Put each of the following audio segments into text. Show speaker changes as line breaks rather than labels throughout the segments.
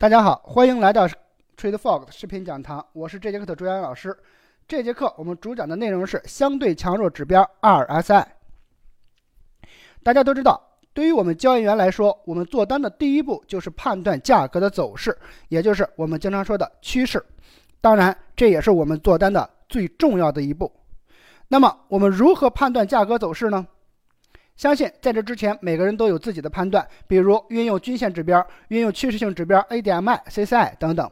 大家好，欢迎来到 TradeFox 视频讲堂，我是这节课的主讲老师。这节课我们主讲的内容是相对强弱指标 RSI。大家都知道，对于我们交易员来说，我们做单的第一步就是判断价格的走势，也就是我们经常说的趋势。当然，这也是我们做单的最重要的一步。那么，我们如何判断价格走势呢？相信在这之前，每个人都有自己的判断，比如运用均线指标、运用趋势性指标 ADMI、CCI 等等。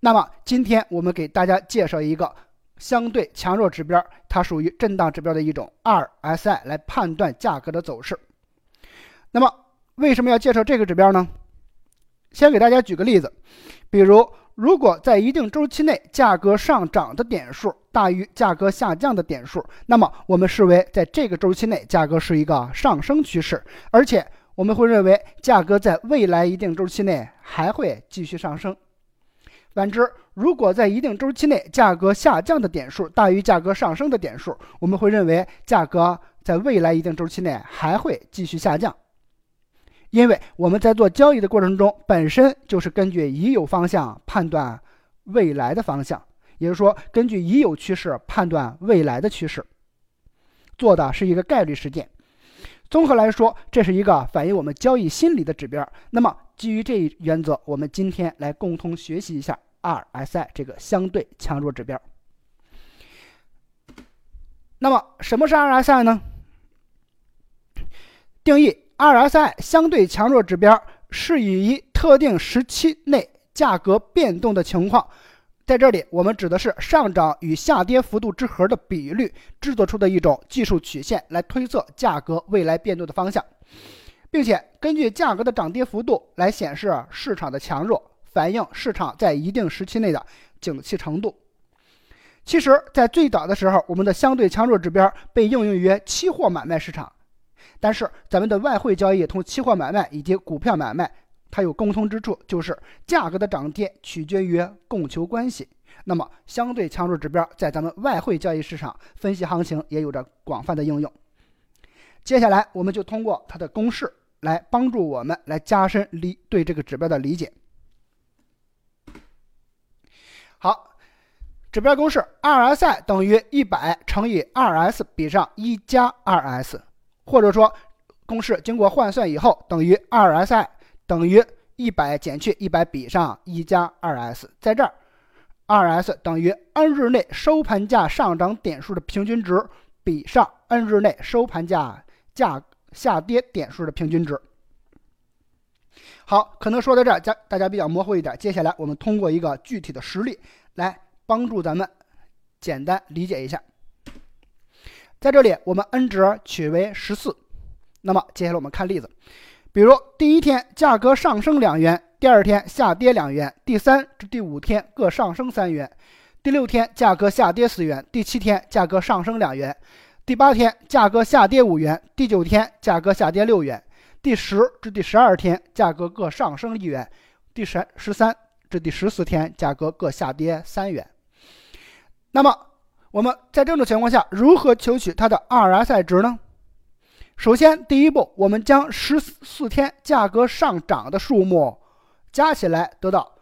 那么今天我们给大家介绍一个相对强弱指标，它属于震荡指标的一种 RSI 来判断价格的走势。那么为什么要介绍这个指标呢？先给大家举个例子，比如。如果在一定周期内价格上涨的点数大于价格下降的点数，那么我们视为在这个周期内价格是一个上升趋势，而且我们会认为价格在未来一定周期内还会继续上升。反之，如果在一定周期内价格下降的点数大于价格上升的点数，我们会认为价格在未来一定周期内还会继续下降。因为我们在做交易的过程中，本身就是根据已有方向判断未来的方向，也就是说，根据已有趋势判断未来的趋势，做的是一个概率事件。综合来说，这是一个反映我们交易心理的指标。那么，基于这一原则，我们今天来共同学习一下 RSI 这个相对强弱指标。那么，什么是 RSI 呢？定义。RSI 相对强弱指标是以一特定时期内价格变动的情况，在这里我们指的是上涨与下跌幅度之和的比率制作出的一种技术曲线，来推测价格未来变动的方向，并且根据价格的涨跌幅度来显示市场的强弱，反映市场在一定时期内的景气程度。其实，在最早的时候，我们的相对强弱指标被应用于期货买卖市场。但是，咱们的外汇交易同期货买卖以及股票买卖，它有共通之处，就是价格的涨跌取决于供求关系。那么，相对强弱指标在咱们外汇交易市场分析行情也有着广泛的应用。接下来，我们就通过它的公式来帮助我们来加深理对这个指标的理解。好，指标公式：RSI 等于一百乘以 2S 比上一加 2S。或者说，公式经过换算以后等于 2SI 等于一百减去一百比上一加 2S，在这儿，2S 等于 N 日内收盘价上涨点数的平均值比上 N 日内收盘价价下跌点数的平均值。好，可能说到这儿，家大家比较模糊一点。接下来我们通过一个具体的实例来帮助咱们简单理解一下。在这里，我们 n 值取为十四。那么接下来我们看例子，比如第一天价格上升两元，第二天下跌两元，第三至第五天各上升三元，第六天价格下跌四元，第七天价格上升两元，第八天价格下跌五元，第九天价格下跌六元，第十至第十二天价格各上升一元，第十十三至第十四天价格各下跌三元。那么我们在这种情况下，如何求取它的 RSI 值呢？首先，第一步，我们将十四天价格上涨的数目加起来，得到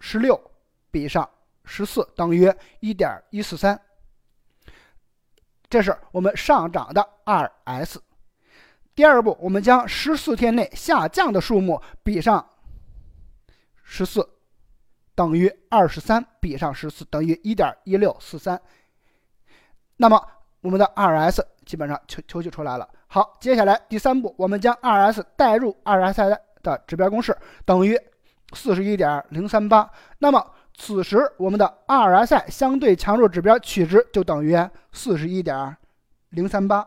十六比上十四等于一点一四三，这是我们上涨的 RS。第二步，我们将十四天内下降的数目比上十四。等于二十三比上十四等于一点一六四三，那么我们的 2S 基本上求求取出来了。好，接下来第三步，我们将 2S 代入 RSI 的指标公式，等于四十一点零三八。那么此时我们的 RSI 相对强弱指标取值就等于四十一点零三八。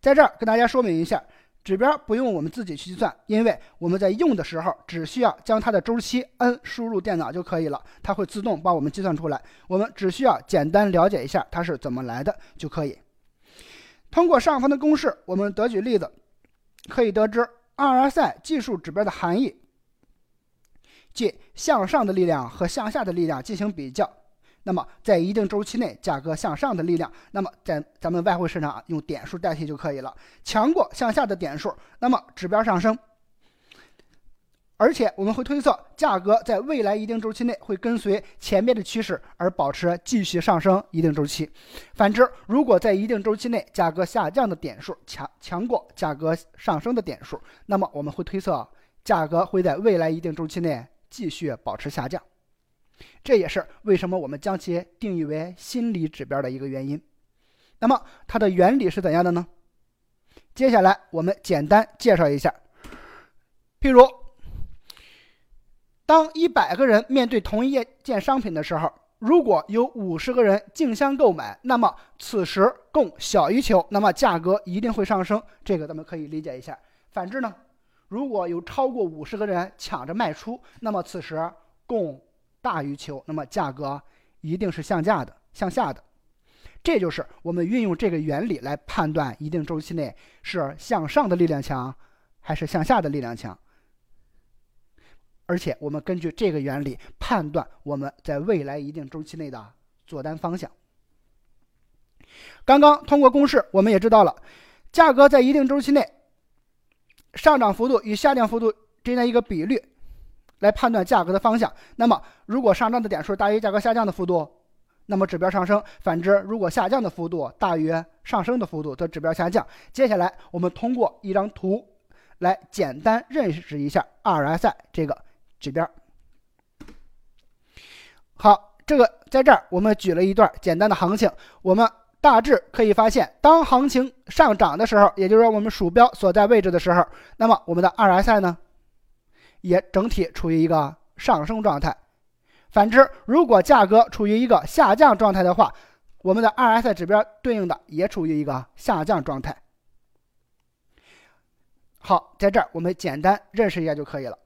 在这儿跟大家说明一下。指标不用我们自己去计算，因为我们在用的时候只需要将它的周期 n 输入电脑就可以了，它会自动帮我们计算出来。我们只需要简单了解一下它是怎么来的就可以。通过上方的公式，我们得举例子，可以得知 RSI 技术指标的含义，即向上的力量和向下的力量进行比较。那么，在一定周期内，价格向上的力量，那么在咱们外汇市场啊用点数代替就可以了。强过向下的点数，那么指标上升。而且我们会推测价格在未来一定周期内会跟随前面的趋势而保持继续上升一定周期。反之，如果在一定周期内价格下降的点数强强过价格上升的点数，那么我们会推测价格会在未来一定周期内继续保持下降。这也是为什么我们将其定义为心理指标的一个原因。那么它的原理是怎样的呢？接下来我们简单介绍一下，譬如。当一百个人面对同一件商品的时候，如果有五十个人竞相购买，那么此时供小于求，那么价格一定会上升。这个咱们可以理解一下。反之呢，如果有超过五十个人抢着卖出，那么此时供大于求，那么价格一定是向下的，向下的。这就是我们运用这个原理来判断一定周期内是向上的力量强，还是向下的力量强。而且我们根据这个原理判断我们在未来一定周期内的做单方向。刚刚通过公式，我们也知道了价格在一定周期内上涨幅度与下降幅度之间的一个比率，来判断价格的方向。那么，如果上涨的点数大于价格下降的幅度，那么指标上升；反之，如果下降的幅度大于上升的幅度，则指标下降。接下来，我们通过一张图来简单认识一下 RSI 这个。指标好，这个在这儿我们举了一段简单的行情，我们大致可以发现，当行情上涨的时候，也就是说我们鼠标所在位置的时候，那么我们的 RSI 呢，也整体处于一个上升状态。反之，如果价格处于一个下降状态的话，我们的 RS 指标对应的也处于一个下降状态。好，在这儿我们简单认识一下就可以了。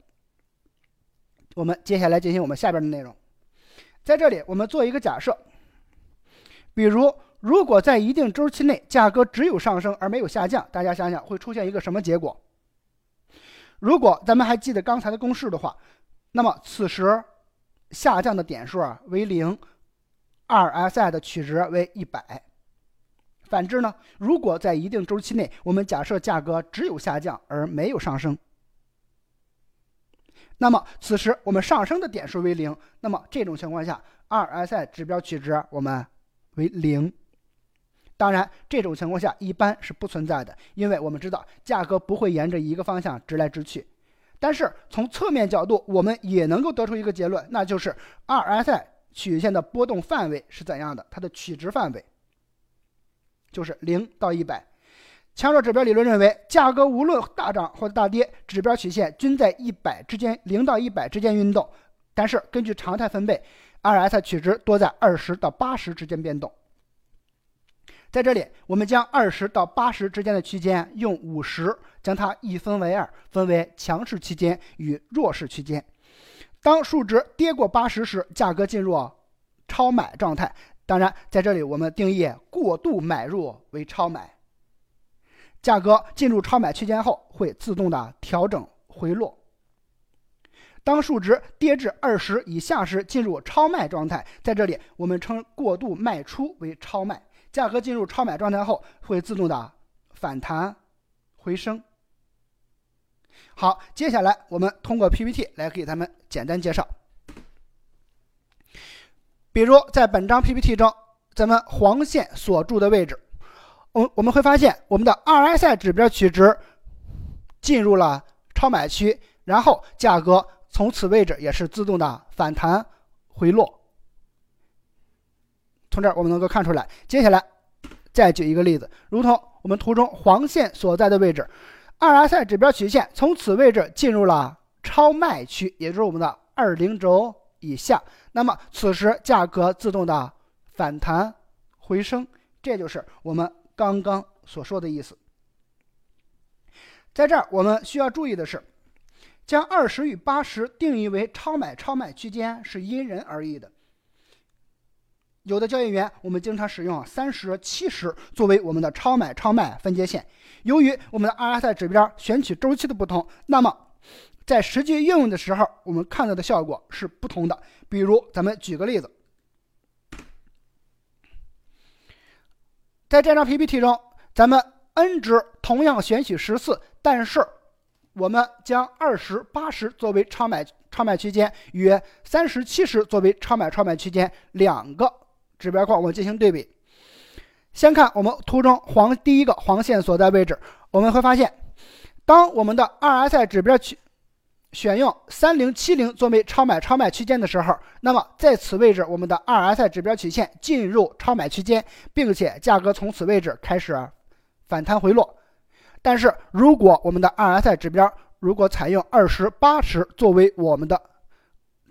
我们接下来进行我们下边的内容，在这里我们做一个假设，比如如果在一定周期内价格只有上升而没有下降，大家想想会出现一个什么结果？如果咱们还记得刚才的公式的话，那么此时下降的点数啊为零，RSI 的取值为一百。反之呢，如果在一定周期内，我们假设价格只有下降而没有上升。那么此时我们上升的点数为零，那么这种情况下，RSI 指标取值我们为零。当然，这种情况下一般是不存在的，因为我们知道价格不会沿着一个方向直来直去。但是从侧面角度，我们也能够得出一个结论，那就是 RSI 曲线的波动范围是怎样的？它的取值范围就是零到一百。强弱指标理论认为，价格无论大涨或者大跌，指标曲线均在一百之间，零到一百之间运动。但是根据常态分贝，RSI 取值多在二十到八十之间变动。在这里，我们将二十到八十之间的区间用五十将它一分为二，分为强势区间与弱势区间。当数值跌过八十时，价格进入超买状态。当然，在这里我们定义过度买入为超买。价格进入超买区间后，会自动的调整回落。当数值跌至二十以下时，进入超卖状态。在这里，我们称过度卖出为超卖。价格进入超买状态后，会自动的反弹回升。好，接下来我们通过 PPT 来给咱们简单介绍。比如在本张 PPT 中，咱们黄线所住的位置。我我们会发现，我们的 RSI 指标取值进入了超买区，然后价格从此位置也是自动的反弹回落。从这儿我们能够看出来。接下来再举一个例子，如同我们图中黄线所在的位置，RSI 指标曲线从此位置进入了超卖区，也就是我们的二零轴以下。那么此时价格自动的反弹回升，这就是我们。刚刚所说的意思，在这儿我们需要注意的是，将二十与八十定义为超买超卖区间是因人而异的。有的交易员我们经常使用三十、七十作为我们的超买超卖分界线。由于我们的 RSI 指标选取周期的不同，那么在实际应用的时候，我们看到的效果是不同的。比如，咱们举个例子。在这张 PPT 中，咱们 N 值同样选取十四，但是我们将二十八十作为超买超卖区间，与三十七十作为超买超卖区间两个指标框，我们进行对比。先看我们图中黄第一个黄线所在位置，我们会发现，当我们的 RSI 指标区选用三零七零作为超买超卖区间的时候，那么在此位置，我们的 RSI 指标曲线进入超买区间，并且价格从此位置开始反弹回落。但是如果我们的 RSI 指标如果采用二十八十作为我们的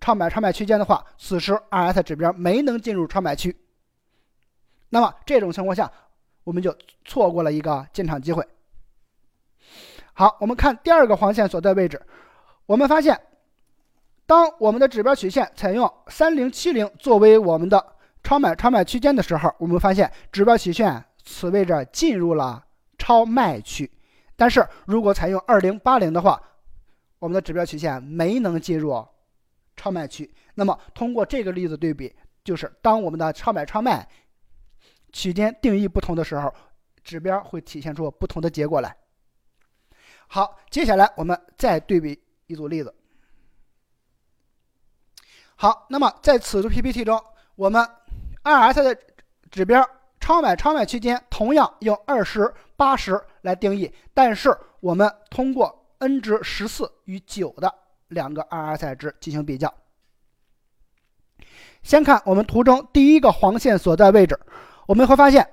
超买超卖区间的话，此时 RS 指标没能进入超买区，那么这种情况下，我们就错过了一个进场机会。好，我们看第二个黄线所在位置，我们发现，当我们的指标曲线采用三零七零作为我们的超买超卖区间的时候，我们发现指标曲线此位置进入了超卖区。但是如果采用二零八零的话，我们的指标曲线没能进入超卖区。那么通过这个例子对比，就是当我们的超买超卖区间定义不同的时候，指标会体现出不同的结果来。好，接下来我们再对比一组例子。好，那么在此组 PPT 中，我们 RS 的指标超买超卖区间同样用二十八十。来定义，但是我们通过 n 值十四与九的两个 RSI 值进行比较。先看我们图中第一个黄线所在位置，我们会发现，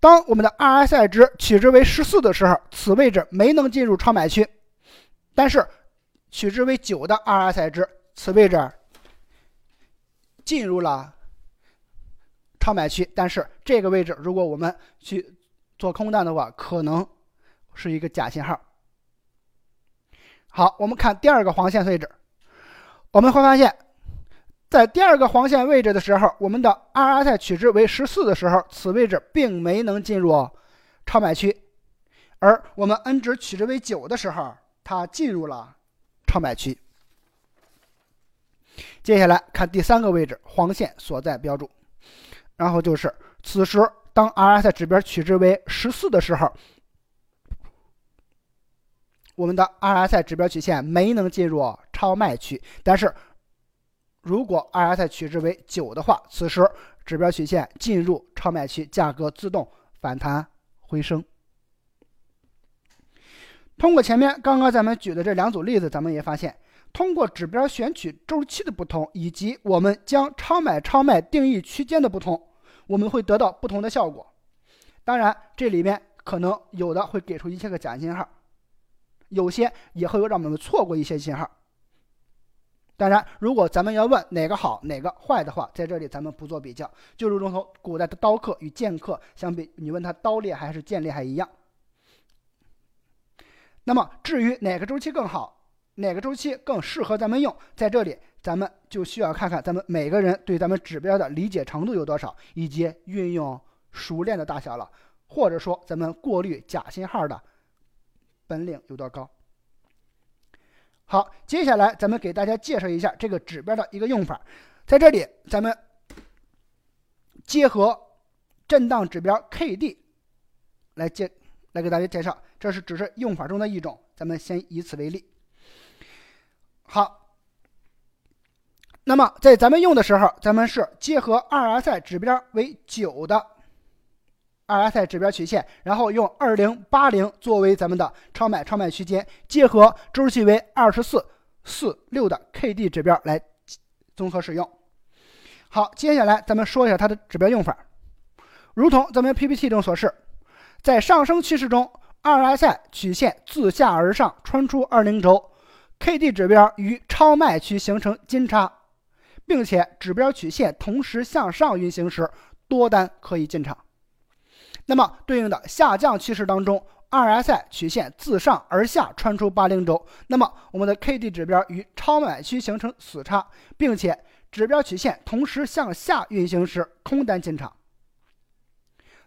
当我们的 RSI 值取值为十四的时候，此位置没能进入超买区；但是取值为九的 RSI 值，此位置进入了超买区。但是这个位置，如果我们去做空单的话，可能是一个假信号。好，我们看第二个黄线位置，我们会发现，在第二个黄线位置的时候，我们的 RSI 取值为十四的时候，此位置并没能进入超买区；而我们 N 值取值为九的时候，它进入了超买区。接下来看第三个位置，黄线所在标注，然后就是此时。当 RSI 指标取值为十四的时候，我们的 RSI 指标曲线没能进入超卖区。但是，如果 RSI 取值为九的话，此时指标曲线进入超卖区，价格自动反弹回升。通过前面刚刚咱们举的这两组例子，咱们也发现，通过指标选取周期的不同，以及我们将超买超卖定义区间的不同。我们会得到不同的效果，当然这里面可能有的会给出一些个假信号，有些也会让我们错过一些信号。当然，如果咱们要问哪个好哪个坏的话，在这里咱们不做比较，就如同古代的刀客与剑客相比，你问他刀厉害还是剑厉害一样。那么至于哪个周期更好？哪个周期更适合咱们用？在这里，咱们就需要看看咱们每个人对咱们指标的理解程度有多少，以及运用熟练的大小了，或者说咱们过滤假信号的本领有多高。好，接下来咱们给大家介绍一下这个指标的一个用法。在这里，咱们结合震荡指标 KD 来介来给大家介绍，这是只是用法中的一种，咱们先以此为例。好，那么在咱们用的时候，咱们是结合 RSI 指标为九的 RSI 指标曲线，然后用二零八零作为咱们的超买超卖区间，结合周期为二十四四六的 KD 指标来综合使用。好，接下来咱们说一下它的指标用法，如同咱们 PPT 中所示，在上升趋势中，RSI 曲线自下而上穿出二零轴。KD 指标与超卖区形成金叉，并且指标曲线同时向上运行时，多单可以进场。那么对应的下降趋势当中，RSI 曲线自上而下穿出八零轴，那么我们的 KD 指标与超买区形成死叉，并且指标曲线同时向下运行时，空单进场。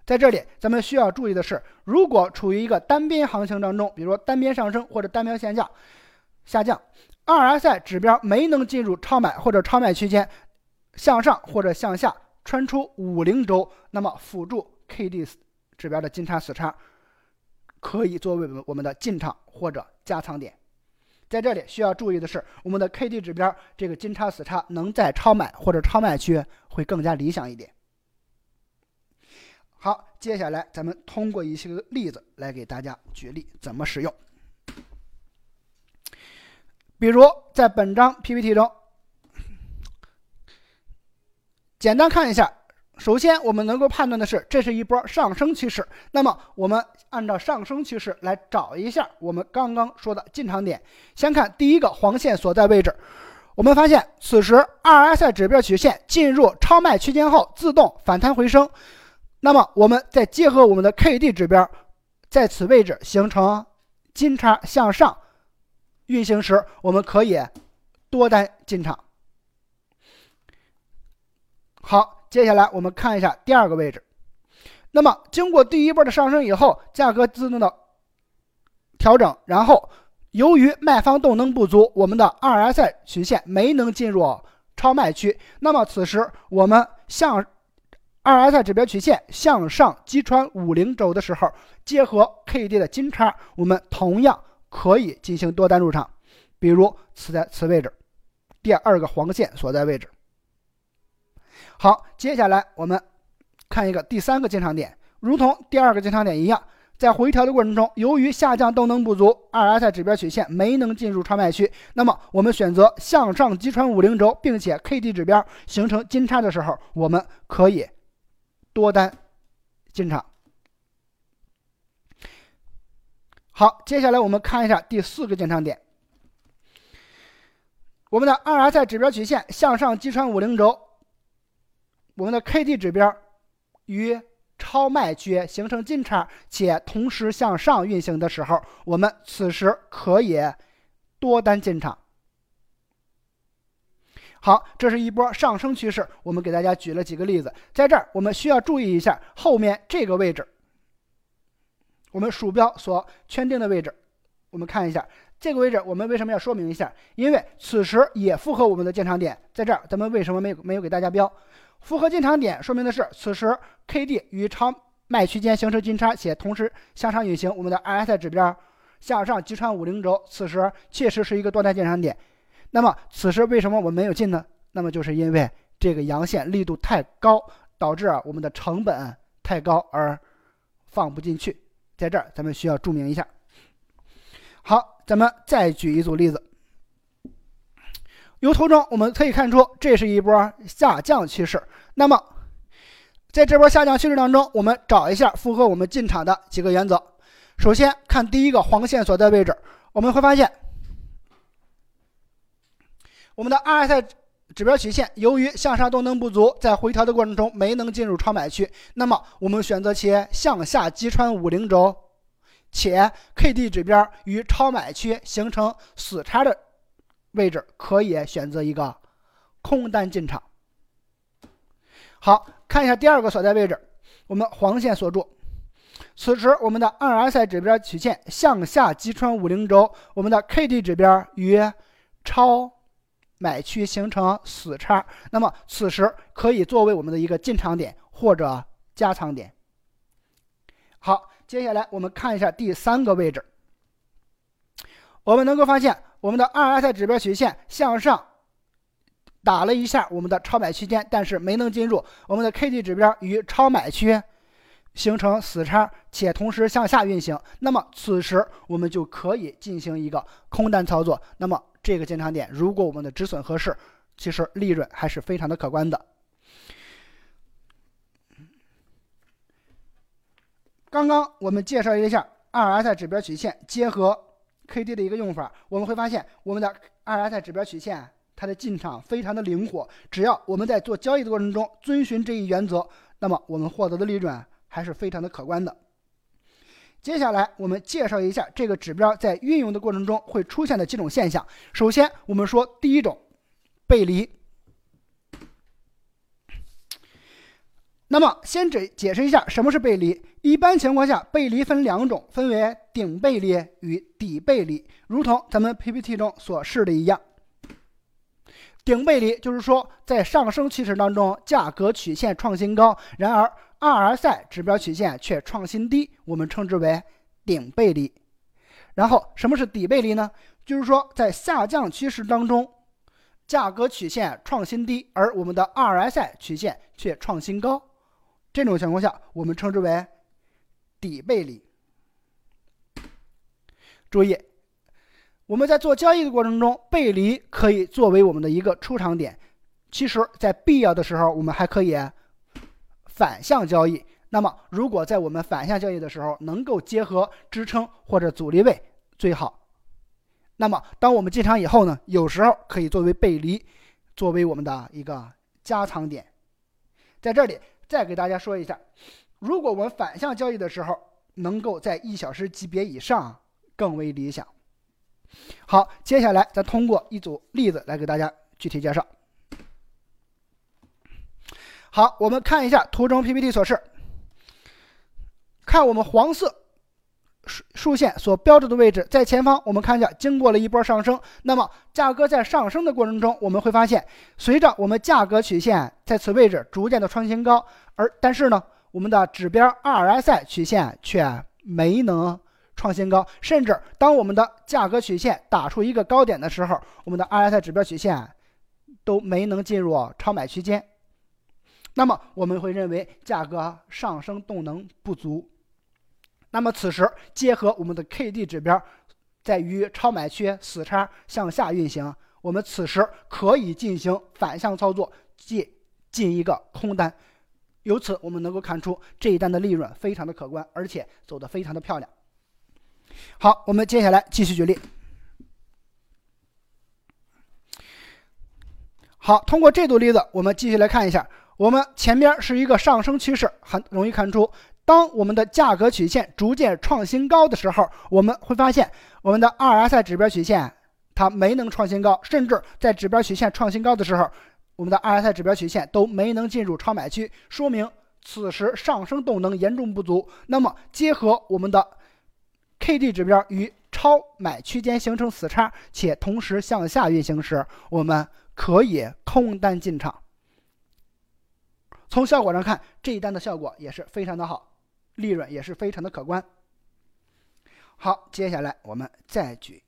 在这里，咱们需要注意的是，如果处于一个单边行情当中，比如说单边上升或者单边下降。下降，RSI 指标没能进入超买或者超卖区间，向上或者向下穿出五零轴，那么辅助 KD 指标的金叉死叉，可以作为我们的进场或者加仓点。在这里需要注意的是，我们的 K D 指标这个金叉死叉能在超买或者超卖区会更加理想一点。好，接下来咱们通过一些个例子来给大家举例怎么使用。比如在本章 PPT 中，简单看一下。首先，我们能够判断的是，这是一波上升趋势。那么，我们按照上升趋势来找一下我们刚刚说的进场点。先看第一个黄线所在位置，我们发现此时 RSI 指标曲线进入超卖区间后自动反弹回升。那么，我们再结合我们的 KD 指标，在此位置形成金叉向上运行时，我们可以多单进场。好。接下来我们看一下第二个位置，那么经过第一波的上升以后，价格自动的调整，然后由于卖方动能不足，我们的 RSI 曲线没能进入超卖区，那么此时我们向 RSI 指标曲线向上击穿五零轴的时候，结合 KD 的金叉，我们同样可以进行多单入场，比如此在此位置，第二个黄线所在位置。好，接下来我们看一个第三个进场点，如同第二个进场点一样，在回调的过程中，由于下降动能不足，RSI 指标曲线没能进入超卖区，那么我们选择向上击穿五零轴，并且 KD 指标形成金叉的时候，我们可以多单进场。好，接下来我们看一下第四个进场点，我们的 RSI 指标曲线向上击穿五零轴。我们的 K D 指标与超卖区形成金叉，且同时向上运行的时候，我们此时可以多单进场。好，这是一波上升趋势。我们给大家举了几个例子，在这儿我们需要注意一下后面这个位置，我们鼠标所圈定的位置。我们看一下这个位置，我们为什么要说明一下？因为此时也符合我们的进场点，在这儿咱们为什么没有没有给大家标？符合进场点，说明的是此时 K D 与超卖区间形成金叉，且同时向上运行。我们的 RSI 指标向上击穿五零轴，此时确实是一个多单进场点。那么此时为什么我们没有进呢？那么就是因为这个阳线力度太高，导致啊我们的成本太高而放不进去。在这儿咱们需要注明一下。好，咱们再举一组例子。由图中我们可以看出，这是一波下降趋势。那么，在这波下降趋势当中，我们找一下符合我们进场的几个原则。首先看第一个黄线所在位置，我们会发现，我们的 RSI 指标曲线由于向上动能不足，在回调的过程中没能进入超买区。那么，我们选择其向下击穿五零轴，且 KD 指标与超买区形成死叉的。位置可以选择一个空单进场。好看一下第二个所在位置，我们黄线锁住。此时我们的 RSI 指标曲线向下击穿五零轴，我们的 KD 指标与超买区形成死叉，那么此时可以作为我们的一个进场点或者加仓点。好，接下来我们看一下第三个位置，我们能够发现。我们的 RS 指标曲线向上打了一下我们的超买区间，但是没能进入我们的 KD 指标与超买区形成死叉，且同时向下运行。那么此时我们就可以进行一个空单操作。那么这个进场点，如果我们的止损合适，其实利润还是非常的可观的。刚刚我们介绍一下 RS 指标曲线结合。K D 的一个用法，我们会发现我们的 RSI 指标曲线它的进场非常的灵活，只要我们在做交易的过程中遵循这一原则，那么我们获得的利润还是非常的可观的。接下来我们介绍一下这个指标在运用的过程中会出现的几种现象。首先，我们说第一种背离。那么，先解解释一下什么是背离。一般情况下，背离分两种，分为顶背离与底背离。如同咱们 PPT 中所示的一样，顶背离就是说，在上升趋势当中，价格曲线创新高，然而 RSI 指标曲线却创新低，我们称之为顶背离。然后什么是底背离呢？就是说在下降趋势当中，价格曲线创新低，而我们的 RSI 曲线却创新高，这种情况下我们称之为底背离。注意，我们在做交易的过程中，背离可以作为我们的一个出场点。其实，在必要的时候，我们还可以反向交易。那么，如果在我们反向交易的时候，能够结合支撑或者阻力位最好。那么，当我们进场以后呢，有时候可以作为背离，作为我们的一个加仓点。在这里再给大家说一下，如果我们反向交易的时候，能够在一小时级别以上更为理想。好，接下来咱通过一组例子来给大家具体介绍。好，我们看一下图中 PPT 所示。看我们黄色竖竖线所标志的位置，在前方，我们看一下，经过了一波上升。那么，价格在上升的过程中，我们会发现，随着我们价格曲线在此位置逐渐的创新高，而但是呢，我们的指标 RSI 曲线却没能创新高，甚至当我们的价格曲线打出一个高点的时候，我们的 RSI 指标曲线都没能进入超买区间。那么我们会认为价格上升动能不足。那么此时结合我们的 K D 指标，在于超买区死叉向下运行，我们此时可以进行反向操作，即进一个空单。由此我们能够看出这一单的利润非常的可观，而且走得非常的漂亮。好，我们接下来继续举例。好，通过这组例子，我们继续来看一下。我们前边是一个上升趋势，很容易看出，当我们的价格曲线逐渐创新高的时候，我们会发现我们的 RSI 指标曲线它没能创新高，甚至在指标曲线创新高的时候，我们的 RSI 指标曲线都没能进入超买区，说明此时上升动能严重不足。那么结合我们的 K D 指标与超买区间形成死叉，且同时向下运行时，我们可以空单进场。从效果上看，这一单的效果也是非常的好，利润也是非常的可观。好，接下来我们再举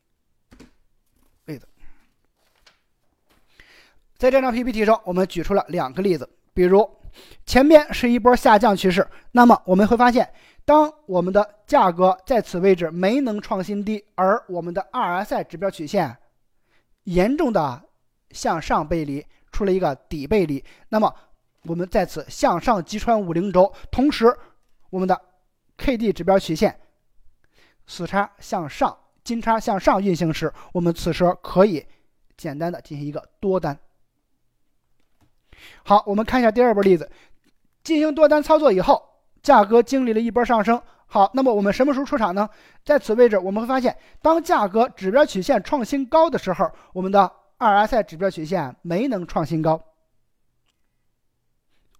例子，在这张 PPT 上，我们举出了两个例子，比如前边是一波下降趋势，那么我们会发现，当我们的价格在此位置没能创新低，而我们的 RSI 指标曲线严重的向上背离，出了一个底背离，那么。我们在此向上击穿五零轴，同时我们的 K D 指标曲线死叉向上，金叉向上运行时，我们此时可以简单的进行一个多单。好，我们看一下第二波例子，进行多单操作以后，价格经历了一波上升。好，那么我们什么时候出场呢？在此位置，我们会发现，当价格指标曲线创新高的时候，我们的 RSI 指标曲线没能创新高。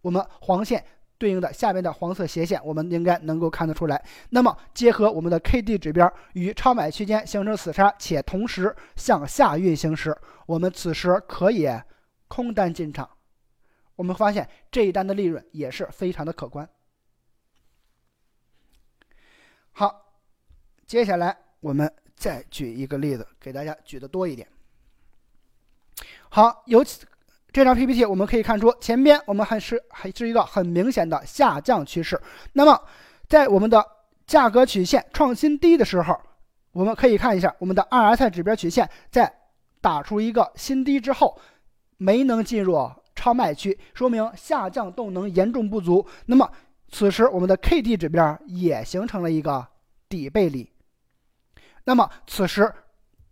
我们黄线对应的下面的黄色斜线，我们应该能够看得出来。那么结合我们的 K D 指标与超买区间形成死叉，且同时向下运行时，我们此时可以空单进场。我们发现这一单的利润也是非常的可观。好，接下来我们再举一个例子，给大家举的多一点。好，由此。这张 PPT 我们可以看出，前边我们还是还是一个很明显的下降趋势。那么，在我们的价格曲线创新低的时候，我们可以看一下我们的 RSI 指标曲线在打出一个新低之后，没能进入超卖区，说明下降动能严重不足。那么，此时我们的 K D 指标也形成了一个底背离。那么，此时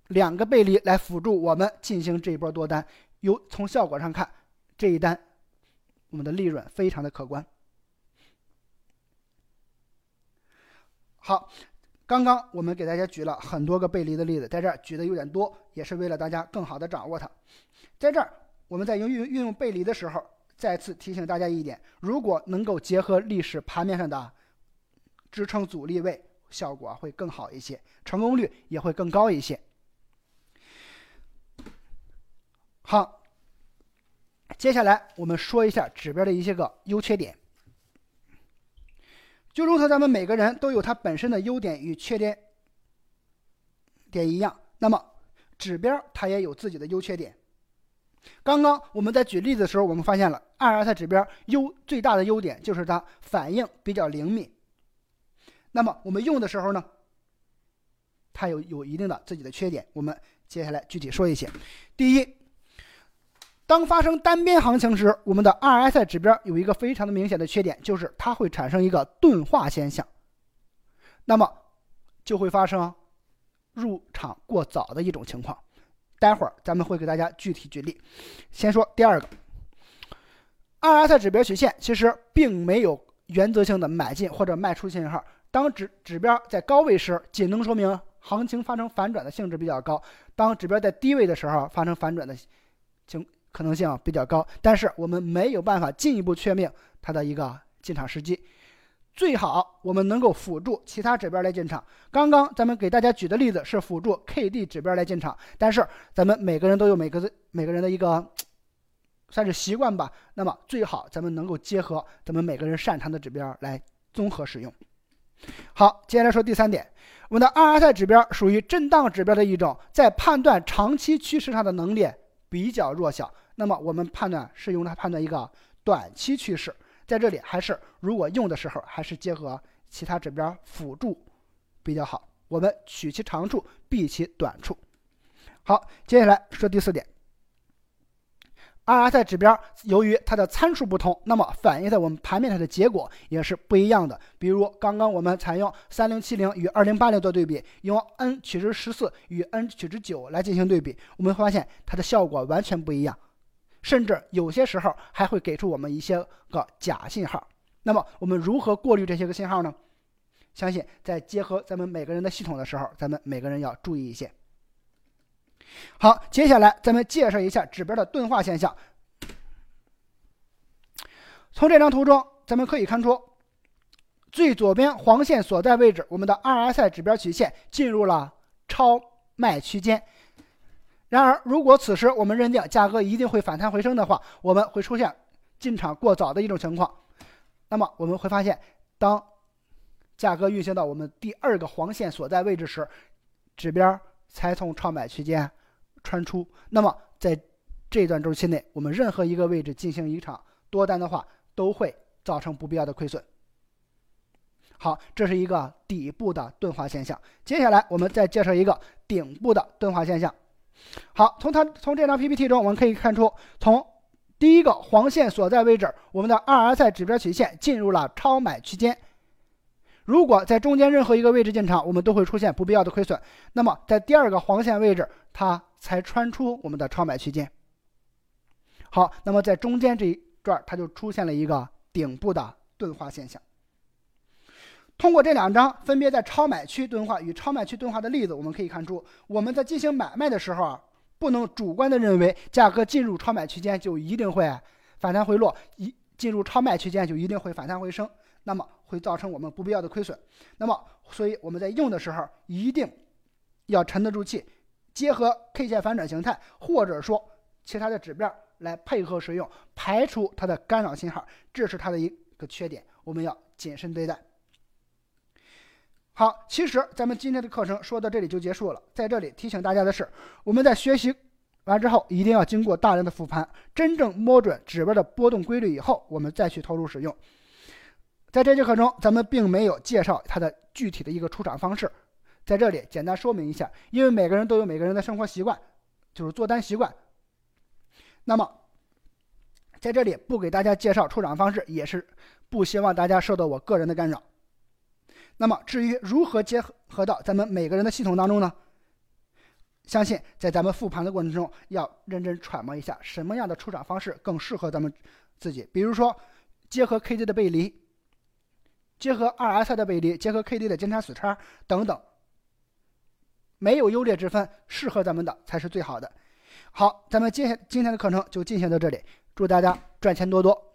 两个背离来辅助我们进行这一波多单。由从效果上看，这一单我们的利润非常的可观。好，刚刚我们给大家举了很多个背离的例子，在这儿举的有点多，也是为了大家更好的掌握它。在这儿，我们在用运运用背离的时候，再次提醒大家一点：如果能够结合历史盘面上的支撑阻力位，效果会更好一些，成功率也会更高一些。好，接下来我们说一下指标的一些个优缺点。就如同咱们每个人都有他本身的优点与缺点点一样，那么指标它也有自己的优缺点。刚刚我们在举例子的时候，我们发现了 RSI 指标优最大的优点就是它反应比较灵敏。那么我们用的时候呢，它有有一定的自己的缺点。我们接下来具体说一些。第一，当发生单边行情时，我们的 RSI 指标有一个非常的明显的缺点，就是它会产生一个钝化现象，那么就会发生入场过早的一种情况。待会儿咱们会给大家具体举例。先说第二个，RSI 指标曲线其实并没有原则性的买进或者卖出信号。当指指标在高位时，仅能说明行情发生反转的性质比较高；当指标在低位的时候，发生反转的情可能性比较高。但是我们没有办法进一步确定它的一个进场时机。最好我们能够辅助其他指标来进场。刚刚咱们给大家举的例子是辅助 K D 指标来进场，但是咱们每个人都有每个每个人的一个算是习惯吧。那么最好咱们能够结合咱们每个人擅长的指标来综合使用。好，接下来说第三点，我们的 RSI 指标属于震荡指标的一种，在判断长期趋势上的能力比较弱小。那么我们判断是用它判断一个短期趋势。在这里还是如果用的时候，还是结合其他指标辅助比较好。我们取其长处，避其短处。好，接下来说第四点，RSI 指标由于它的参数不同，那么反映在我们盘面上的结果也是不一样的。比如刚刚我们采用三零七零与二零八零做对比，用 n 取值十四与 n 取值九来进行对比，我们发现它的效果完全不一样。甚至有些时候还会给出我们一些个假信号。那么我们如何过滤这些个信号呢？相信在结合咱们每个人的系统的时候，咱们每个人要注意一些。好，接下来咱们介绍一下指标的钝化现象。从这张图中，咱们可以看出，最左边黄线所在位置，我们的 RSI 指标曲线进入了超卖区间。然而，如果此时我们认定价格一定会反弹回升的话，我们会出现进场过早的一种情况。那么我们会发现，当价格运行到我们第二个黄线所在位置时，指标才从超买区间穿出。那么在这段周期内，我们任何一个位置进行一场多单的话，都会造成不必要的亏损。好，这是一个底部的钝化现象。接下来我们再介绍一个顶部的钝化现象。好，从它从这张 PPT 中，我们可以看出，从第一个黄线所在位置，我们的 RSI 指标曲线进入了超买区间。如果在中间任何一个位置进场，我们都会出现不必要的亏损。那么在第二个黄线位置，它才穿出我们的超买区间。好，那么在中间这一段，它就出现了一个顶部的钝化现象。通过这两张分别在超买区钝化与超卖区钝化的例子，我们可以看出，我们在进行买卖的时候啊，不能主观的认为价格进入超买区间就一定会反弹回落，一进入超卖区间就一定会反弹回升，那么会造成我们不必要的亏损。那么，所以我们在用的时候一定要沉得住气，结合 K 线反转形态或者说其他的指标来配合使用，排除它的干扰信号，这是它的一个缺点，我们要谨慎对待。好，其实咱们今天的课程说到这里就结束了。在这里提醒大家的是，我们在学习完之后，一定要经过大量的复盘，真正摸准指标的波动规律以后，我们再去投入使用。在这节课中，咱们并没有介绍它的具体的一个出场方式，在这里简单说明一下，因为每个人都有每个人的生活习惯，就是做单习惯。那么，在这里不给大家介绍出场方式，也是不希望大家受到我个人的干扰。那么，至于如何结合到咱们每个人的系统当中呢？相信在咱们复盘的过程中，要认真揣摩一下什么样的出场方式更适合咱们自己。比如说，结合 K D 的背离，结合 RSI 的背离，结合 K D 的金叉死叉等等，没有优劣之分，适合咱们的才是最好的。好，咱们接下今天的课程就进行到这里，祝大家赚钱多多。